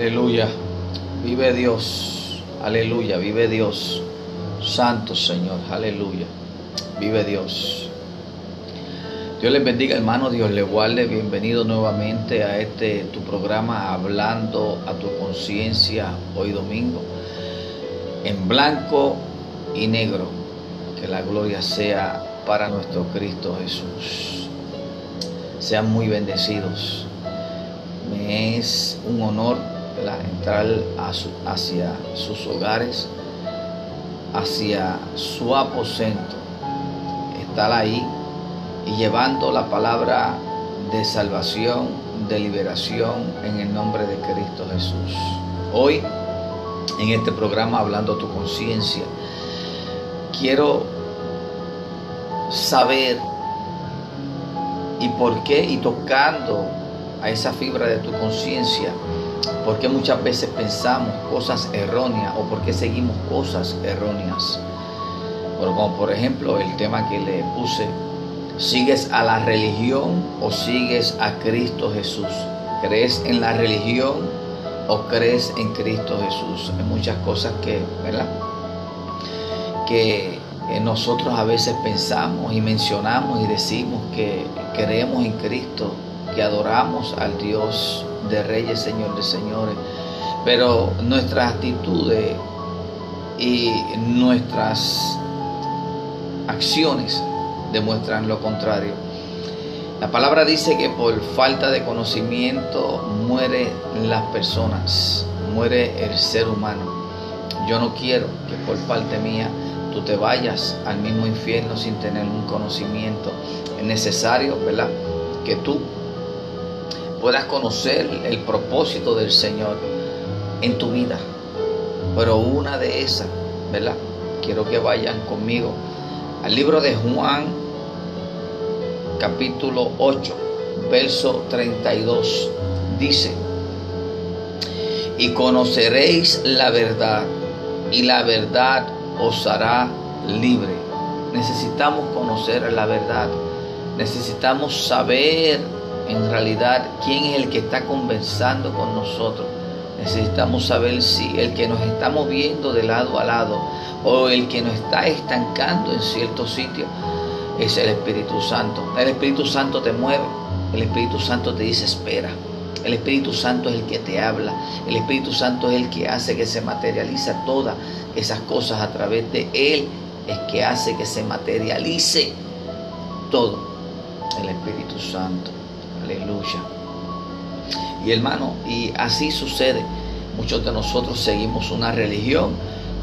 Aleluya. Vive Dios. Aleluya. Vive Dios. Santo Señor. Aleluya. Vive Dios. Dios les bendiga, hermano. Dios les guarde. Bienvenido nuevamente a este tu programa Hablando a tu conciencia hoy domingo. En blanco y negro. Que la gloria sea para nuestro Cristo Jesús. Sean muy bendecidos. Me es un honor entrar hacia sus hogares, hacia su aposento, estar ahí y llevando la palabra de salvación, de liberación en el nombre de Cristo Jesús. Hoy, en este programa Hablando a tu conciencia, quiero saber y por qué y tocando a esa fibra de tu conciencia, porque muchas veces pensamos cosas erróneas o porque seguimos cosas erróneas. como por ejemplo el tema que le puse, ¿sigues a la religión o sigues a Cristo Jesús? ¿Crees en la religión o crees en Cristo Jesús? Hay muchas cosas que, ¿verdad? Que nosotros a veces pensamos y mencionamos y decimos que creemos en Cristo, que adoramos al Dios de reyes, Señor de señores, pero nuestras actitudes y nuestras acciones demuestran lo contrario. La palabra dice que por falta de conocimiento mueren las personas, muere el ser humano. Yo no quiero que por parte mía tú te vayas al mismo infierno sin tener un conocimiento. Es necesario, ¿verdad? Que tú puedas conocer el propósito del Señor en tu vida. Pero una de esas, ¿verdad? Quiero que vayan conmigo al libro de Juan, capítulo 8, verso 32. Dice, y conoceréis la verdad, y la verdad os hará libre. Necesitamos conocer la verdad. Necesitamos saber en realidad quién es el que está conversando con nosotros. Necesitamos saber si el que nos está moviendo de lado a lado o el que nos está estancando en cierto sitio es el Espíritu Santo. El Espíritu Santo te mueve, el Espíritu Santo te dice espera. El Espíritu Santo es el que te habla. El Espíritu Santo es el que hace que se materializa todas esas cosas a través de Él. Es que hace que se materialice todo. El Espíritu Santo. Aleluya. Y hermano, y así sucede. Muchos de nosotros seguimos una religión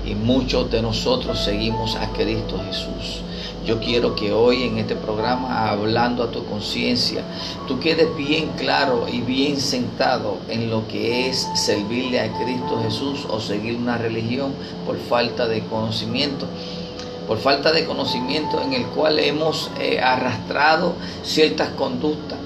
y muchos de nosotros seguimos a Cristo Jesús. Yo quiero que hoy en este programa, hablando a tu conciencia, tú quedes bien claro y bien sentado en lo que es servirle a Cristo Jesús o seguir una religión por falta de conocimiento por falta de conocimiento en el cual hemos eh, arrastrado ciertas conductas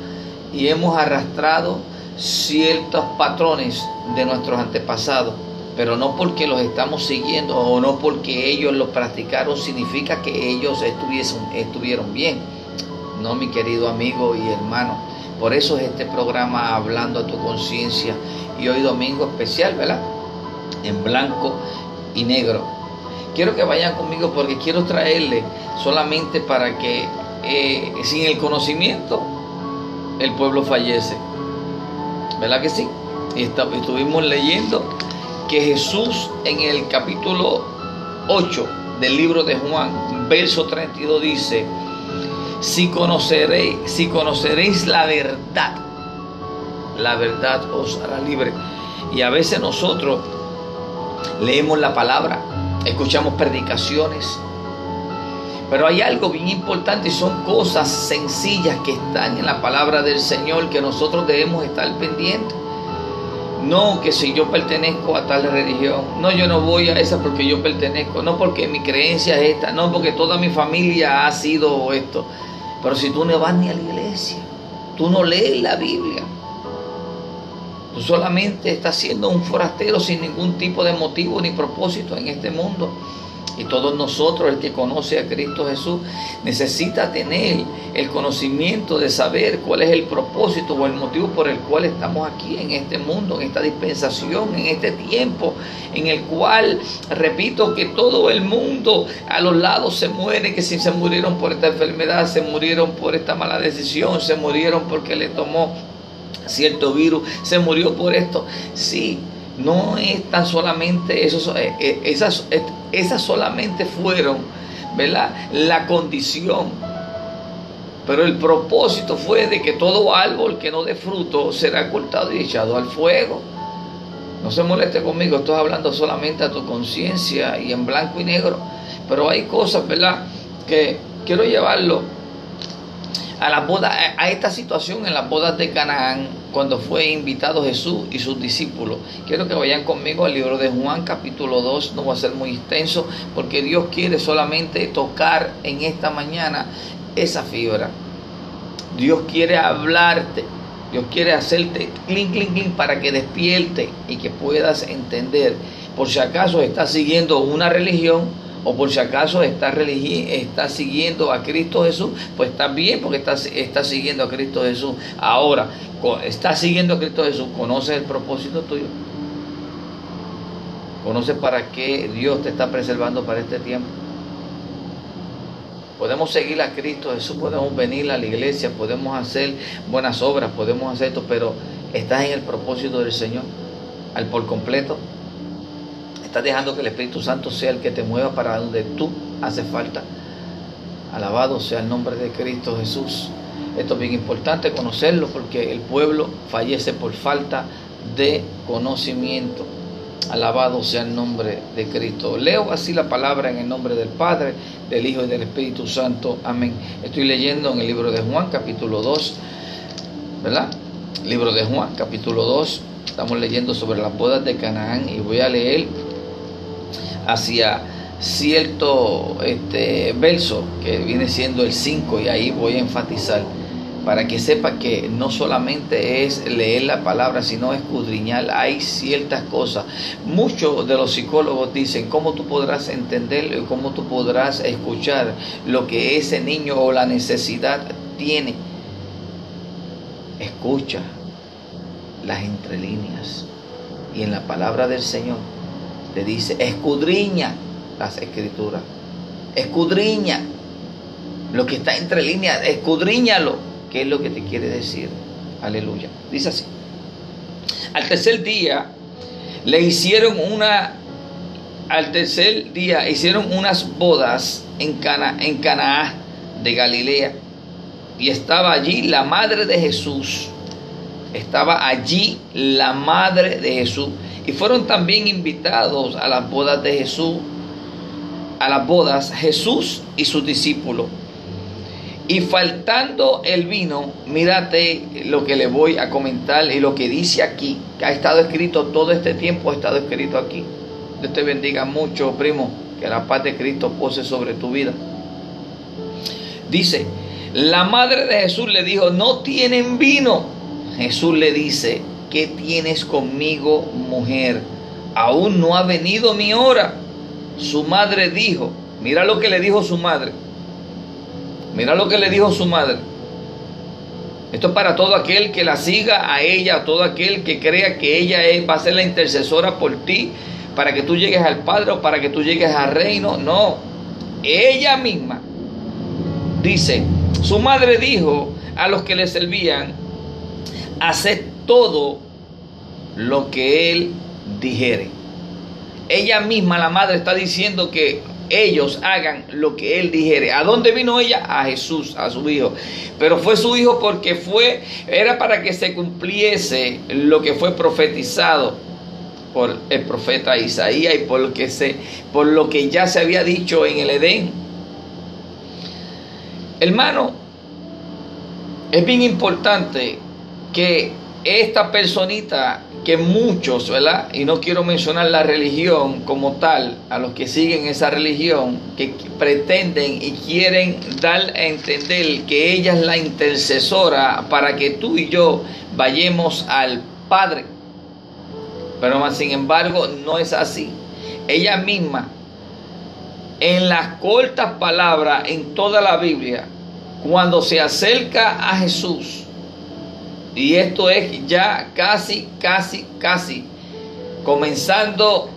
y hemos arrastrado ciertos patrones de nuestros antepasados, pero no porque los estamos siguiendo o no porque ellos los practicaron significa que ellos estuvieron bien. No, mi querido amigo y hermano. Por eso es este programa Hablando a tu conciencia y hoy domingo especial, ¿verdad? En blanco y negro. Quiero que vayan conmigo porque quiero traerle solamente para que eh, sin el conocimiento el pueblo fallece. ¿Verdad que sí? Y estuvimos leyendo que Jesús en el capítulo 8 del libro de Juan, verso 32 dice, si conoceréis, si conoceréis la verdad, la verdad os hará libre. Y a veces nosotros leemos la palabra, escuchamos predicaciones, pero hay algo bien importante y son cosas sencillas que están en la palabra del Señor que nosotros debemos estar pendientes. No que si yo pertenezco a tal religión, no yo no voy a esa porque yo pertenezco, no porque mi creencia es esta, no porque toda mi familia ha sido esto. Pero si tú no vas ni a la iglesia, tú no lees la Biblia, tú solamente estás siendo un forastero sin ningún tipo de motivo ni propósito en este mundo. Y todos nosotros, el que conoce a Cristo Jesús, necesita tener el conocimiento de saber cuál es el propósito o el motivo por el cual estamos aquí en este mundo, en esta dispensación, en este tiempo, en el cual, repito, que todo el mundo a los lados se muere, que si se murieron por esta enfermedad, se murieron por esta mala decisión, se murieron porque le tomó cierto virus, se murió por esto. Sí, no es tan solamente eso, eh, eh, esas, eh, esas solamente fueron, ¿verdad? La condición. Pero el propósito fue de que todo árbol que no dé fruto será cortado y echado al fuego. No se moleste conmigo, estoy hablando solamente a tu conciencia y en blanco y negro. Pero hay cosas, ¿verdad? Que quiero llevarlo a la boda, a esta situación en las bodas de Canaán, cuando fue invitado Jesús y sus discípulos. Quiero que vayan conmigo al libro de Juan, capítulo 2, no va a ser muy extenso, porque Dios quiere solamente tocar en esta mañana esa fibra. Dios quiere hablarte, Dios quiere hacerte clink, clink, clink para que despierte y que puedas entender. Por si acaso estás siguiendo una religión, o por si acaso estás, está siguiendo a Cristo Jesús, pues está bien porque estás, está siguiendo a Cristo Jesús. Ahora, estás siguiendo a Cristo Jesús, conoces el propósito tuyo. Conoces para qué Dios te está preservando para este tiempo. Podemos seguir a Cristo Jesús, podemos venir a la iglesia, podemos hacer buenas obras, podemos hacer esto, pero estás en el propósito del Señor al por completo. Estás dejando que el Espíritu Santo sea el que te mueva para donde tú hace falta. Alabado sea el nombre de Cristo Jesús. Esto es bien importante conocerlo porque el pueblo fallece por falta de conocimiento. Alabado sea el nombre de Cristo. Leo así la palabra en el nombre del Padre, del Hijo y del Espíritu Santo. Amén. Estoy leyendo en el libro de Juan, capítulo 2, ¿verdad? Libro de Juan, capítulo 2. Estamos leyendo sobre las bodas de Canaán y voy a leer hacia cierto este, verso que viene siendo el 5 y ahí voy a enfatizar para que sepa que no solamente es leer la palabra, sino escudriñar. Hay ciertas cosas. Muchos de los psicólogos dicen cómo tú podrás entender, cómo tú podrás escuchar lo que ese niño o la necesidad tiene. Escucha las entrelíneas y en la palabra del Señor te dice, escudriña las escrituras, escudriña lo que está entre líneas, escudriñalo, qué es lo que te quiere decir. Aleluya. Dice así. Al tercer día le hicieron una, al tercer día hicieron unas bodas en, Cana, en Canaá de Galilea y estaba allí la madre de Jesús. Estaba allí la madre de Jesús y fueron también invitados a las bodas de Jesús, a las bodas Jesús y sus discípulos. Y faltando el vino, mírate lo que le voy a comentar y lo que dice aquí, que ha estado escrito todo este tiempo, ha estado escrito aquí. Dios te bendiga mucho, primo, que la paz de Cristo pose sobre tu vida. Dice, la madre de Jesús le dijo, no tienen vino. Jesús le dice, ¿qué tienes conmigo, mujer? Aún no ha venido mi hora. Su madre dijo, mira lo que le dijo su madre. Mira lo que le dijo su madre. Esto es para todo aquel que la siga a ella, todo aquel que crea que ella va a ser la intercesora por ti, para que tú llegues al Padre o para que tú llegues al reino. No, ella misma dice, su madre dijo a los que le servían, haced todo lo que él dijere. Ella misma, la madre, está diciendo que ellos hagan lo que él dijere. ¿A dónde vino ella? A Jesús, a su hijo. Pero fue su hijo porque fue, era para que se cumpliese lo que fue profetizado por el profeta Isaías y por lo que se, por lo que ya se había dicho en el Edén. Hermano, es bien importante que esta personita que muchos, ¿verdad? Y no quiero mencionar la religión como tal, a los que siguen esa religión, que pretenden y quieren dar a entender que ella es la intercesora para que tú y yo vayamos al Padre. Pero más sin embargo no es así. Ella misma en las cortas palabras en toda la Biblia, cuando se acerca a Jesús, y esto es ya casi, casi, casi, comenzando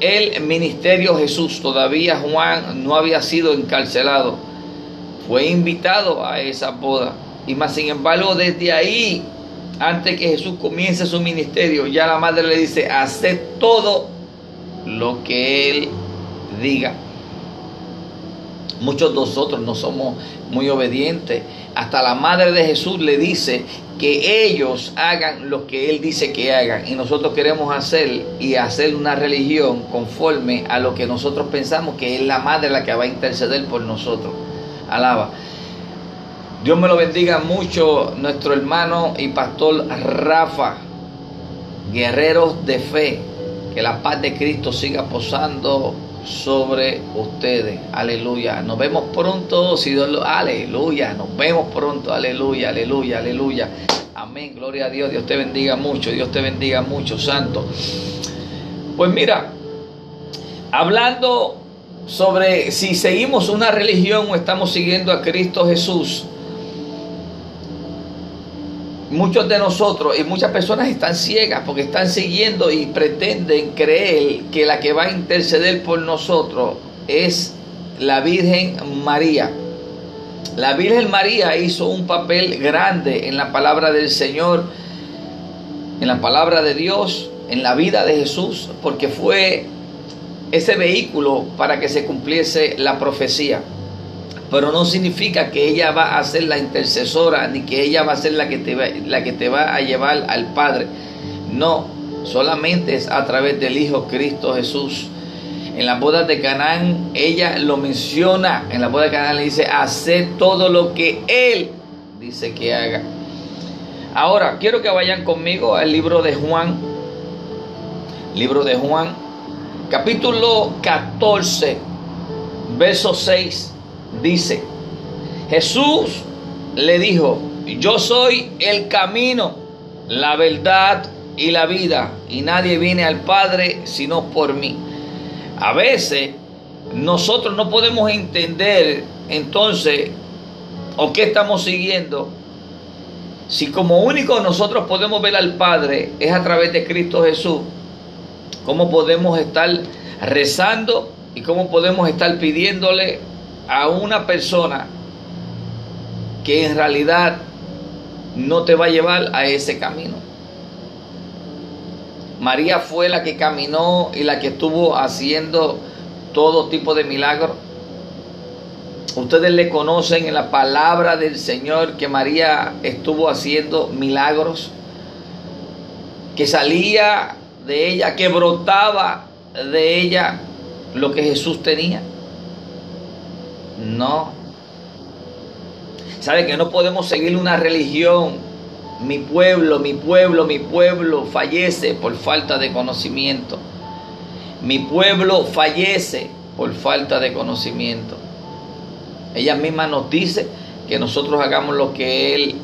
el ministerio Jesús, todavía Juan no había sido encarcelado, fue invitado a esa boda. Y más sin embargo, desde ahí, antes que Jesús comience su ministerio, ya la madre le dice, hace todo lo que él diga. Muchos de nosotros no somos muy obedientes. Hasta la madre de Jesús le dice que ellos hagan lo que Él dice que hagan. Y nosotros queremos hacer y hacer una religión conforme a lo que nosotros pensamos que es la madre la que va a interceder por nosotros. Alaba. Dios me lo bendiga mucho, nuestro hermano y pastor Rafa, guerreros de fe. Que la paz de Cristo siga posando sobre ustedes. Aleluya. Nos vemos pronto. Si Dios lo. Aleluya. Nos vemos pronto. Aleluya. Aleluya. Aleluya. Amén. Gloria a Dios. Dios te bendiga mucho. Dios te bendiga mucho, Santo. Pues mira, hablando sobre si seguimos una religión o estamos siguiendo a Cristo Jesús muchos de nosotros y muchas personas están ciegas porque están siguiendo y pretenden creer que la que va a interceder por nosotros es la Virgen María. La Virgen María hizo un papel grande en la palabra del Señor, en la palabra de Dios, en la vida de Jesús, porque fue ese vehículo para que se cumpliese la profecía pero no significa que ella va a ser la intercesora ni que ella va a ser la que te va, la que te va a llevar al Padre. No, solamente es a través del Hijo Cristo Jesús. En las bodas de Canaán, ella lo menciona. En la boda de Canaán le dice, hacer todo lo que Él dice que haga. Ahora, quiero que vayan conmigo al libro de Juan. Libro de Juan, capítulo 14, verso 6 dice, Jesús le dijo, yo soy el camino, la verdad y la vida, y nadie viene al Padre sino por mí. A veces nosotros no podemos entender entonces o qué estamos siguiendo. Si como único nosotros podemos ver al Padre es a través de Cristo Jesús, ¿cómo podemos estar rezando y cómo podemos estar pidiéndole a una persona que en realidad no te va a llevar a ese camino. María fue la que caminó y la que estuvo haciendo todo tipo de milagros. Ustedes le conocen en la palabra del Señor que María estuvo haciendo milagros, que salía de ella, que brotaba de ella lo que Jesús tenía. No. ¿Sabe que no podemos seguir una religión? Mi pueblo, mi pueblo, mi pueblo fallece por falta de conocimiento. Mi pueblo fallece por falta de conocimiento. Ella misma nos dice que nosotros hagamos lo que Él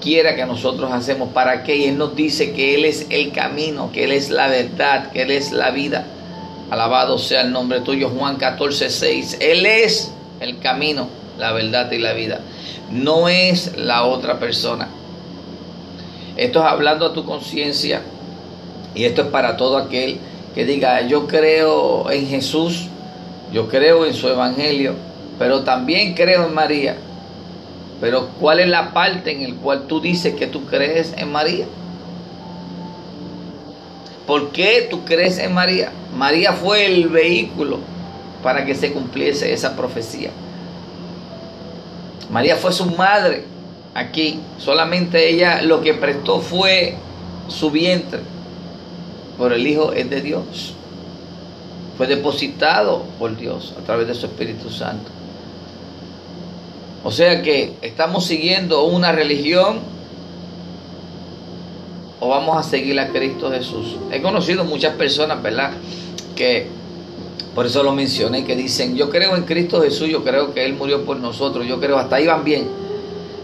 quiera que nosotros hacemos. ¿Para qué? Y Él nos dice que Él es el camino, que Él es la verdad, que Él es la vida. Alabado sea el nombre tuyo, Juan 14, 6. Él es el camino, la verdad y la vida. No es la otra persona. Esto es hablando a tu conciencia y esto es para todo aquel que diga, yo creo en Jesús, yo creo en su evangelio, pero también creo en María. Pero ¿cuál es la parte en la cual tú dices que tú crees en María? ¿Por qué tú crees en María? María fue el vehículo para que se cumpliese esa profecía. María fue su madre aquí, solamente ella lo que prestó fue su vientre, pero el Hijo es de Dios. Fue depositado por Dios a través de su Espíritu Santo. O sea que estamos siguiendo una religión o vamos a seguir a Cristo Jesús. He conocido muchas personas, ¿verdad? Que por eso lo mencioné, que dicen, yo creo en Cristo Jesús, yo creo que Él murió por nosotros, yo creo, hasta ahí van bien.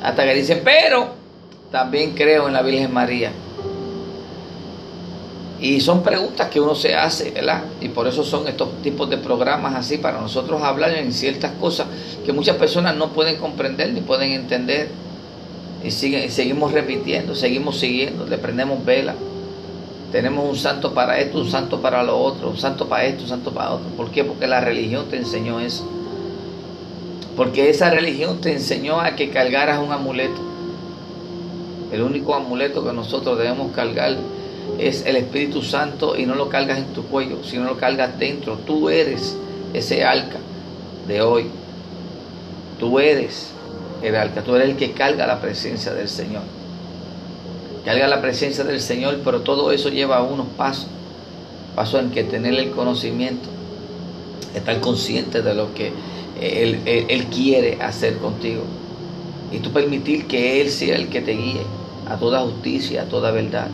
Hasta que dicen, pero también creo en la Virgen María. Y son preguntas que uno se hace, ¿verdad? Y por eso son estos tipos de programas así, para nosotros hablar en ciertas cosas que muchas personas no pueden comprender ni pueden entender. Y siguen, seguimos repitiendo, seguimos siguiendo, le prendemos vela. Tenemos un santo para esto, un santo para lo otro, un santo para esto, un santo para otro. ¿Por qué? Porque la religión te enseñó eso. Porque esa religión te enseñó a que cargaras un amuleto. El único amuleto que nosotros debemos cargar es el Espíritu Santo y no lo cargas en tu cuello, sino lo cargas dentro. Tú eres ese arca de hoy. Tú eres el arca, tú eres el que carga la presencia del Señor. Carga la presencia del Señor, pero todo eso lleva unos pasos. Pasos en que tener el conocimiento, estar consciente de lo que él, él quiere hacer contigo. Y tú permitir que Él sea el que te guíe a toda justicia, a toda verdad.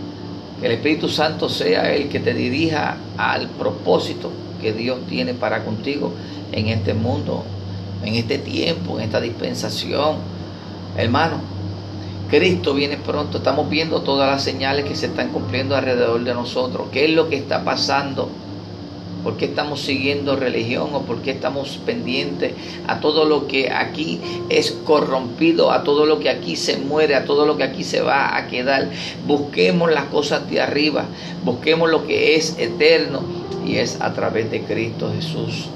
Que el Espíritu Santo sea el que te dirija al propósito que Dios tiene para contigo en este mundo, en este tiempo, en esta dispensación. Hermano, Cristo viene pronto. Estamos viendo todas las señales que se están cumpliendo alrededor de nosotros. ¿Qué es lo que está pasando? ¿Por qué estamos siguiendo religión o por qué estamos pendientes a todo lo que aquí es corrompido, a todo lo que aquí se muere, a todo lo que aquí se va a quedar? Busquemos las cosas de arriba, busquemos lo que es eterno y es a través de Cristo Jesús.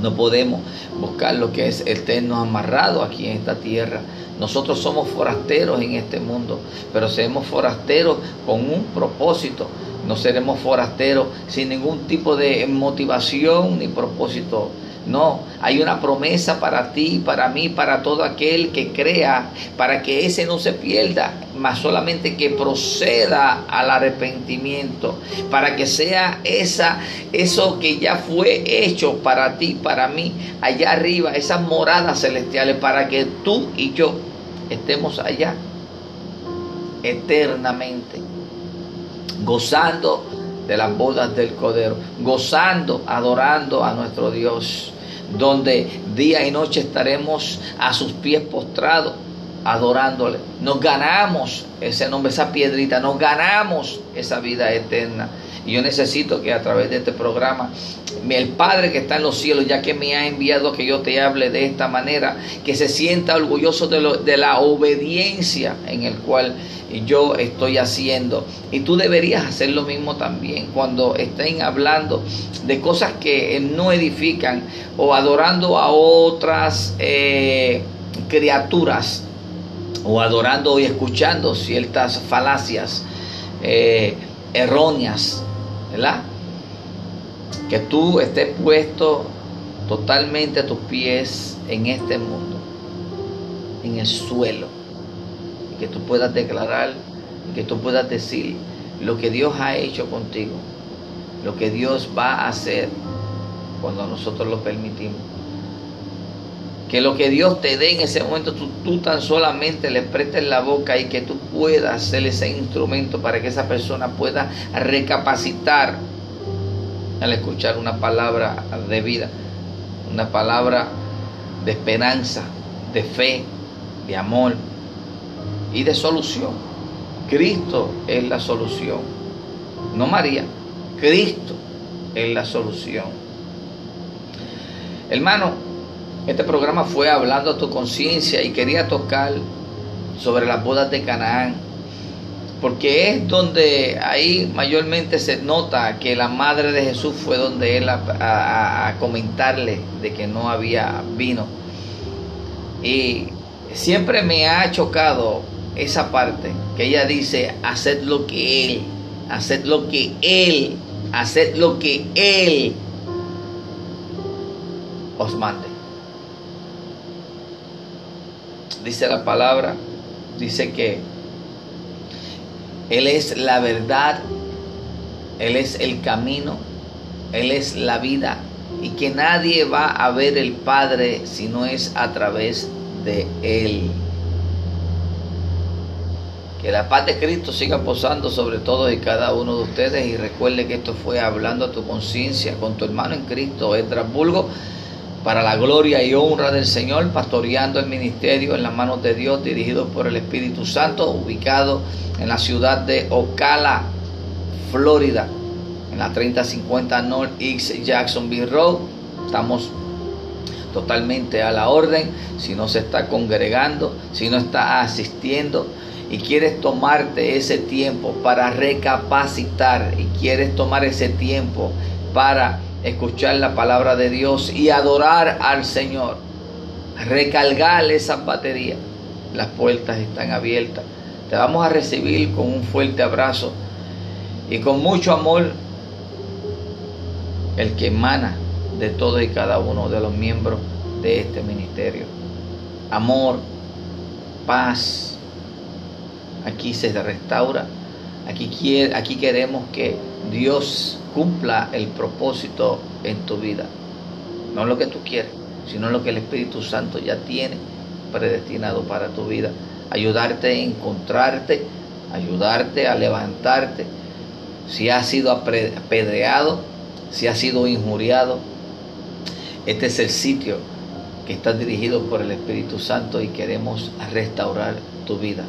No podemos buscar lo que es eterno amarrado aquí en esta tierra. Nosotros somos forasteros en este mundo, pero seremos forasteros con un propósito no seremos forasteros sin ningún tipo de motivación ni propósito. No, hay una promesa para ti, para mí, para todo aquel que crea, para que ese no se pierda, más solamente que proceda al arrepentimiento, para que sea esa eso que ya fue hecho para ti, para mí, allá arriba, esas moradas celestiales, para que tú y yo estemos allá eternamente gozando de las bodas del Cordero, gozando, adorando a nuestro Dios, donde día y noche estaremos a sus pies postrados, adorándole. Nos ganamos ese nombre, esa piedrita, nos ganamos esa vida eterna. Y yo necesito que a través de este programa, el Padre que está en los cielos, ya que me ha enviado que yo te hable de esta manera, que se sienta orgulloso de, lo, de la obediencia en el cual yo estoy haciendo. Y tú deberías hacer lo mismo también cuando estén hablando de cosas que no edifican o adorando a otras eh, criaturas o adorando y escuchando ciertas falacias eh, erróneas ¿verdad? Que tú estés puesto totalmente a tus pies en este mundo, en el suelo, y que tú puedas declarar, que tú puedas decir lo que Dios ha hecho contigo, lo que Dios va a hacer cuando nosotros lo permitimos. Que lo que Dios te dé en ese momento, tú, tú, tan solamente le prestes la boca y que tú puedas ser ese instrumento para que esa persona pueda recapacitar al escuchar una palabra de vida, una palabra de esperanza, de fe, de amor y de solución. Cristo es la solución, no María, Cristo es la solución. Hermano, este programa fue hablando a tu conciencia y quería tocar sobre las bodas de Canaán, porque es donde ahí mayormente se nota que la madre de Jesús fue donde él a, comentarle de que no había vino. Y siempre me ha chocado esa parte que ella dice, haced lo que él, haced lo que él, haced lo que él os mande. Dice la palabra, dice que Él es la verdad, Él es el camino, Él es la vida y que nadie va a ver el Padre si no es a través de Él. Que la paz de Cristo siga posando sobre todos y cada uno de ustedes y recuerde que esto fue hablando a tu conciencia con tu hermano en Cristo, Estrasburgo para la gloria y honra del Señor, pastoreando el ministerio en las manos de Dios, dirigido por el Espíritu Santo, ubicado en la ciudad de Ocala, Florida, en la 3050 North East Jacksonville Road. Estamos totalmente a la orden. Si no se está congregando, si no está asistiendo y quieres tomarte ese tiempo para recapacitar y quieres tomar ese tiempo para escuchar la palabra de Dios y adorar al Señor, recargar esas baterías, las puertas están abiertas. Te vamos a recibir con un fuerte abrazo y con mucho amor el que emana de todos y cada uno de los miembros de este ministerio. Amor, paz. Aquí se restaura. Aquí, aquí queremos que Dios cumpla el propósito en tu vida. No lo que tú quieres, sino lo que el Espíritu Santo ya tiene predestinado para tu vida. Ayudarte a encontrarte, ayudarte a levantarte. Si has sido apedreado, si has sido injuriado, este es el sitio que está dirigido por el Espíritu Santo y queremos restaurar tu vida.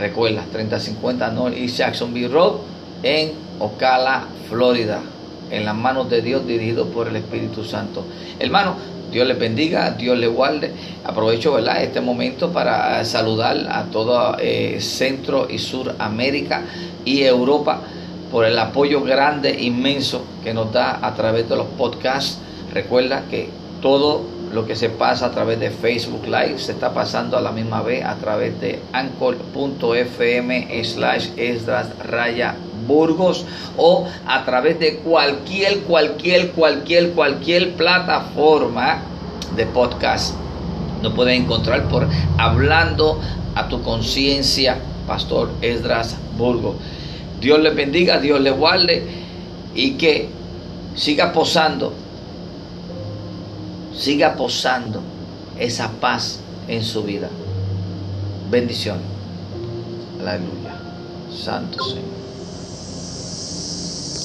Recuerda, 3050 North East Jacksonville Road en Ocala, Florida, en las manos de Dios dirigido por el Espíritu Santo. Hermano, Dios le bendiga, Dios le guarde. Aprovecho ¿verdad? este momento para saludar a todo eh, Centro y Suramérica y Europa por el apoyo grande, inmenso que nos da a través de los podcasts. Recuerda que todo lo que se pasa a través de Facebook Live se está pasando a la misma vez a través de anchor.fm slash esdras raya burgos o a través de cualquier, cualquier, cualquier, cualquier plataforma de podcast. Lo puedes encontrar por hablando a tu conciencia, Pastor Esdras Burgos. Dios le bendiga, Dios le guarde y que siga posando, siga posando esa paz en su vida. Bendición. Aleluya. Santo Señor.